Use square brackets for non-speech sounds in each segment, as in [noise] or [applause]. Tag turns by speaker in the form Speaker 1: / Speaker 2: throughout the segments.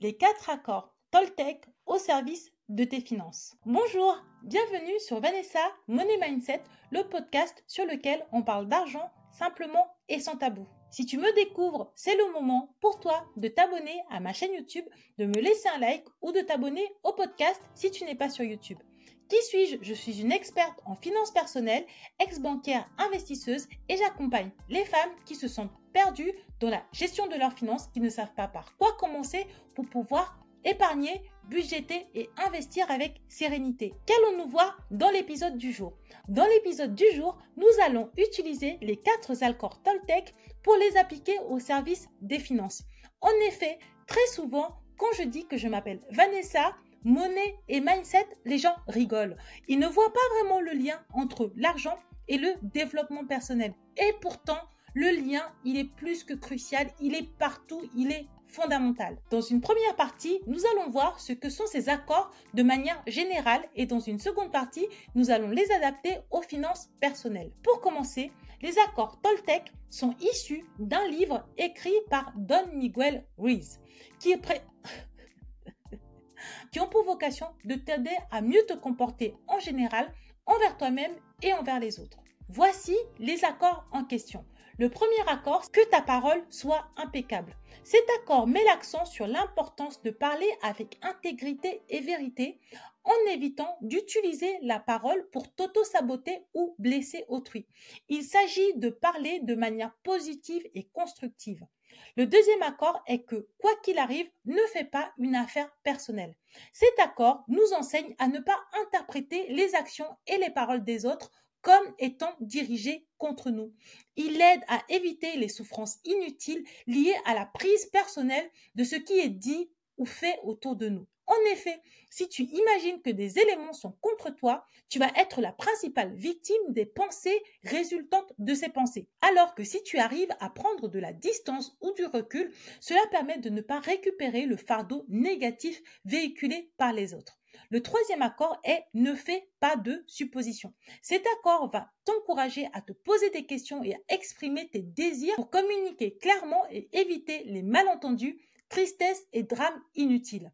Speaker 1: les quatre accords Toltec au service de tes finances. Bonjour, bienvenue sur Vanessa Money Mindset, le podcast sur lequel on parle d'argent simplement et sans tabou. Si tu me découvres, c'est le moment pour toi de t'abonner à ma chaîne YouTube, de me laisser un like ou de t'abonner au podcast si tu n'es pas sur YouTube. Qui suis-je? Je suis une experte en finances personnelles, ex-bancaire investisseuse et j'accompagne les femmes qui se sentent perdues dans la gestion de leurs finances, qui ne savent pas par quoi commencer pour pouvoir épargner, budgéter et investir avec sérénité. Qu'allons-nous voir dans l'épisode du jour? Dans l'épisode du jour, nous allons utiliser les quatre accords Toltec pour les appliquer au service des finances. En effet, très souvent, quand je dis que je m'appelle Vanessa, monnaie et mindset, les gens rigolent. Ils ne voient pas vraiment le lien entre l'argent et le développement personnel. Et pourtant, le lien, il est plus que crucial, il est partout, il est fondamental. Dans une première partie, nous allons voir ce que sont ces accords de manière générale et dans une seconde partie, nous allons les adapter aux finances personnelles. Pour commencer, les accords Toltec sont issus d'un livre écrit par Don Miguel Ruiz, qui [laughs] qui ont pour vocation de t'aider à mieux te comporter en général envers toi-même et envers les autres. Voici les accords en question. Le premier accord, que ta parole soit impeccable. Cet accord met l'accent sur l'importance de parler avec intégrité et vérité en évitant d'utiliser la parole pour t'auto-saboter ou blesser autrui. Il s'agit de parler de manière positive et constructive. Le deuxième accord est que, quoi qu'il arrive, ne fais pas une affaire personnelle. Cet accord nous enseigne à ne pas interpréter les actions et les paroles des autres comme étant dirigées contre nous. Il aide à éviter les souffrances inutiles liées à la prise personnelle de ce qui est dit ou fait autour de nous. En effet, si tu imagines que des éléments sont contre toi, tu vas être la principale victime des pensées résultantes de ces pensées. Alors que si tu arrives à prendre de la distance ou du recul, cela permet de ne pas récupérer le fardeau négatif véhiculé par les autres. Le troisième accord est ne fais pas de suppositions. Cet accord va t'encourager à te poser des questions et à exprimer tes désirs pour communiquer clairement et éviter les malentendus, tristesse et drames inutiles.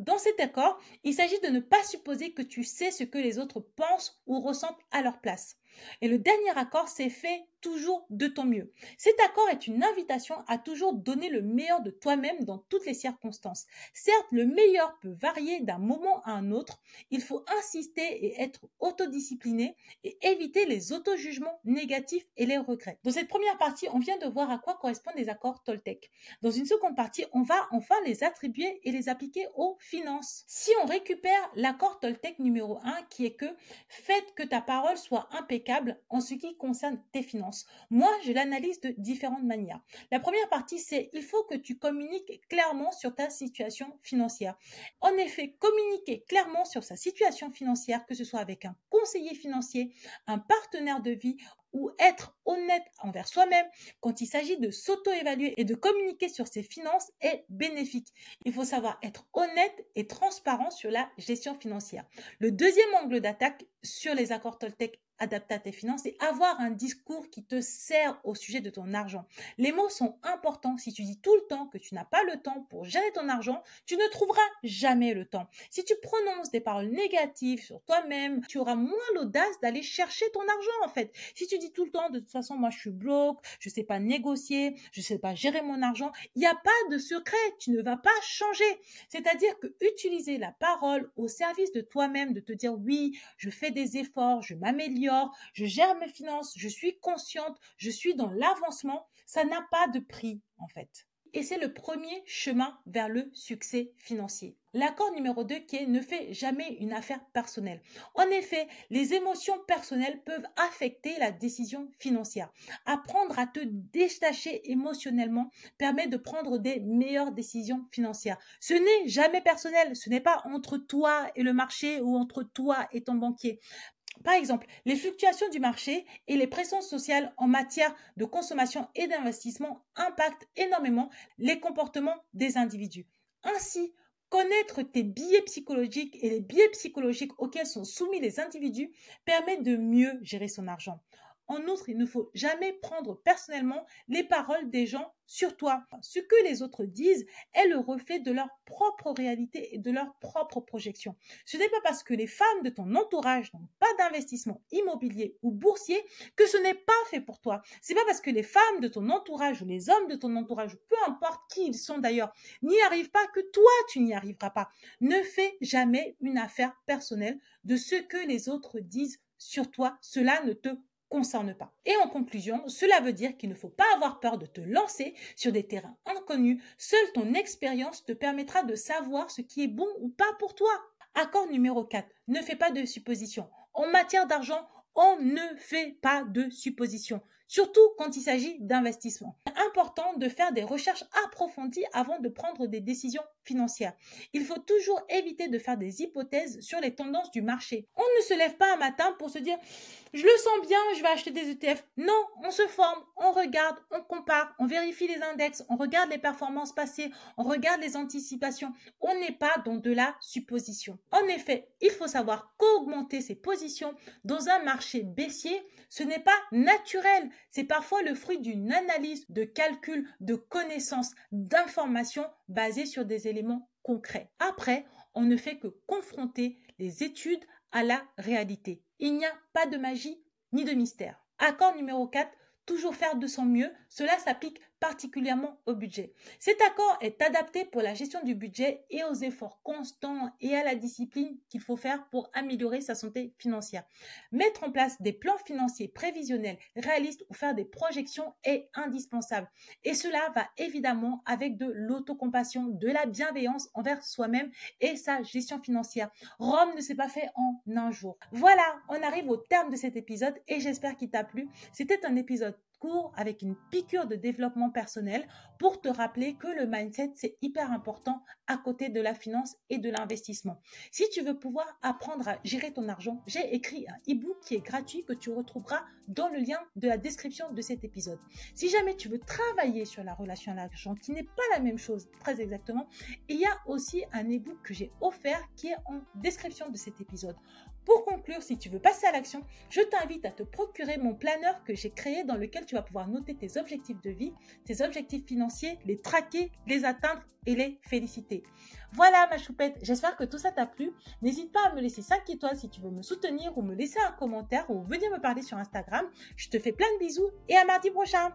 Speaker 1: Dans cet accord, il s'agit de ne pas supposer que tu sais ce que les autres pensent ou ressentent à leur place. Et le dernier accord, c'est fait toujours de ton mieux. Cet accord est une invitation à toujours donner le meilleur de toi-même dans toutes les circonstances. Certes, le meilleur peut varier d'un moment à un autre. Il faut insister et être autodiscipliné et éviter les auto-jugements négatifs et les regrets. Dans cette première partie, on vient de voir à quoi correspondent les accords Toltec. Dans une seconde partie, on va enfin les attribuer et les appliquer aux finances. Si on récupère l'accord Toltec numéro 1 qui est que faites que ta parole soit impeccable en ce qui concerne tes finances. Moi, je l'analyse de différentes manières. La première partie, c'est il faut que tu communiques clairement sur ta situation financière. En effet, communiquer clairement sur sa situation financière, que ce soit avec un conseiller financier, un partenaire de vie ou être honnête envers soi-même quand il s'agit de s'auto-évaluer et de communiquer sur ses finances est bénéfique. Il faut savoir être honnête et transparent sur la gestion financière. Le deuxième angle d'attaque sur les accords Toltec adaptés à tes finances, c'est avoir un discours qui te sert au sujet de ton argent. Les mots sont importants. Si tu dis tout le temps que tu n'as pas le temps pour gérer ton argent, tu ne trouveras jamais le temps. Si tu prononces des paroles négatives sur toi-même, tu auras moins l'audace d'aller chercher ton argent en fait. Si tu dis tout le temps, de toute façon, moi je suis bloque, je sais pas négocier, je sais pas gérer mon argent, il n'y a pas de secret, tu ne vas pas changer. C'est-à-dire que utiliser la parole au service de toi-même, de te dire oui, je fais des efforts, je m'améliore, je gère mes finances, je suis consciente, je suis dans l'avancement, ça n'a pas de prix en fait et c'est le premier chemin vers le succès financier. L'accord numéro 2 qui est ne fais jamais une affaire personnelle. En effet, les émotions personnelles peuvent affecter la décision financière. Apprendre à te détacher émotionnellement permet de prendre des meilleures décisions financières. Ce n'est jamais personnel, ce n'est pas entre toi et le marché ou entre toi et ton banquier. Par exemple, les fluctuations du marché et les pressions sociales en matière de consommation et d'investissement impactent énormément les comportements des individus. Ainsi, connaître tes biais psychologiques et les biais psychologiques auxquels sont soumis les individus permet de mieux gérer son argent. En outre, il ne faut jamais prendre personnellement les paroles des gens sur toi. Ce que les autres disent est le reflet de leur propre réalité et de leur propre projection. Ce n'est pas parce que les femmes de ton entourage n'ont pas d'investissement immobilier ou boursier que ce n'est pas fait pour toi. C'est pas parce que les femmes de ton entourage ou les hommes de ton entourage, peu importe qui ils sont d'ailleurs, n'y arrivent pas que toi tu n'y arriveras pas. Ne fais jamais une affaire personnelle de ce que les autres disent sur toi. Cela ne te concerne pas. Et en conclusion, cela veut dire qu'il ne faut pas avoir peur de te lancer sur des terrains inconnus. Seule ton expérience te permettra de savoir ce qui est bon ou pas pour toi. Accord numéro 4. Ne fais pas de suppositions. En matière d'argent, on ne fait pas de suppositions surtout quand il s'agit d'investissement. Important de faire des recherches approfondies avant de prendre des décisions financières. Il faut toujours éviter de faire des hypothèses sur les tendances du marché. On ne se lève pas un matin pour se dire je le sens bien, je vais acheter des ETF. Non, on se forme, on regarde, on compare, on vérifie les index, on regarde les performances passées, on regarde les anticipations. On n'est pas dans de la supposition. En effet, il faut savoir qu'augmenter ses positions dans un marché baissier, ce n'est pas naturel. C'est parfois le fruit d'une analyse, de calcul, de connaissances, d'informations basées sur des éléments concrets. Après, on ne fait que confronter les études à la réalité. Il n'y a pas de magie ni de mystère. Accord numéro 4, toujours faire de son mieux, cela s'applique particulièrement au budget. Cet accord est adapté pour la gestion du budget et aux efforts constants et à la discipline qu'il faut faire pour améliorer sa santé financière. Mettre en place des plans financiers prévisionnels, réalistes ou faire des projections est indispensable. Et cela va évidemment avec de l'autocompassion, de la bienveillance envers soi-même et sa gestion financière. Rome ne s'est pas fait en un jour. Voilà, on arrive au terme de cet épisode et j'espère qu'il t'a plu. C'était un épisode avec une piqûre de développement personnel pour te rappeler que le mindset, c'est hyper important à côté de la finance et de l'investissement. Si tu veux pouvoir apprendre à gérer ton argent, j'ai écrit un e-book qui est gratuit que tu retrouveras dans le lien de la description de cet épisode. Si jamais tu veux travailler sur la relation à l'argent, qui n'est pas la même chose très exactement, il y a aussi un e-book que j'ai offert qui est en description de cet épisode. Pour conclure, si tu veux passer à l'action, je t'invite à te procurer mon planeur que j'ai créé dans lequel tu vas pouvoir noter tes objectifs de vie, tes objectifs financiers, les traquer, les atteindre et les féliciter. Voilà ma choupette, j'espère que tout ça t'a plu. N'hésite pas à me laisser 5 étoiles si tu veux me soutenir ou me laisser un commentaire ou venir me parler sur Instagram. Je te fais plein de bisous et à mardi prochain.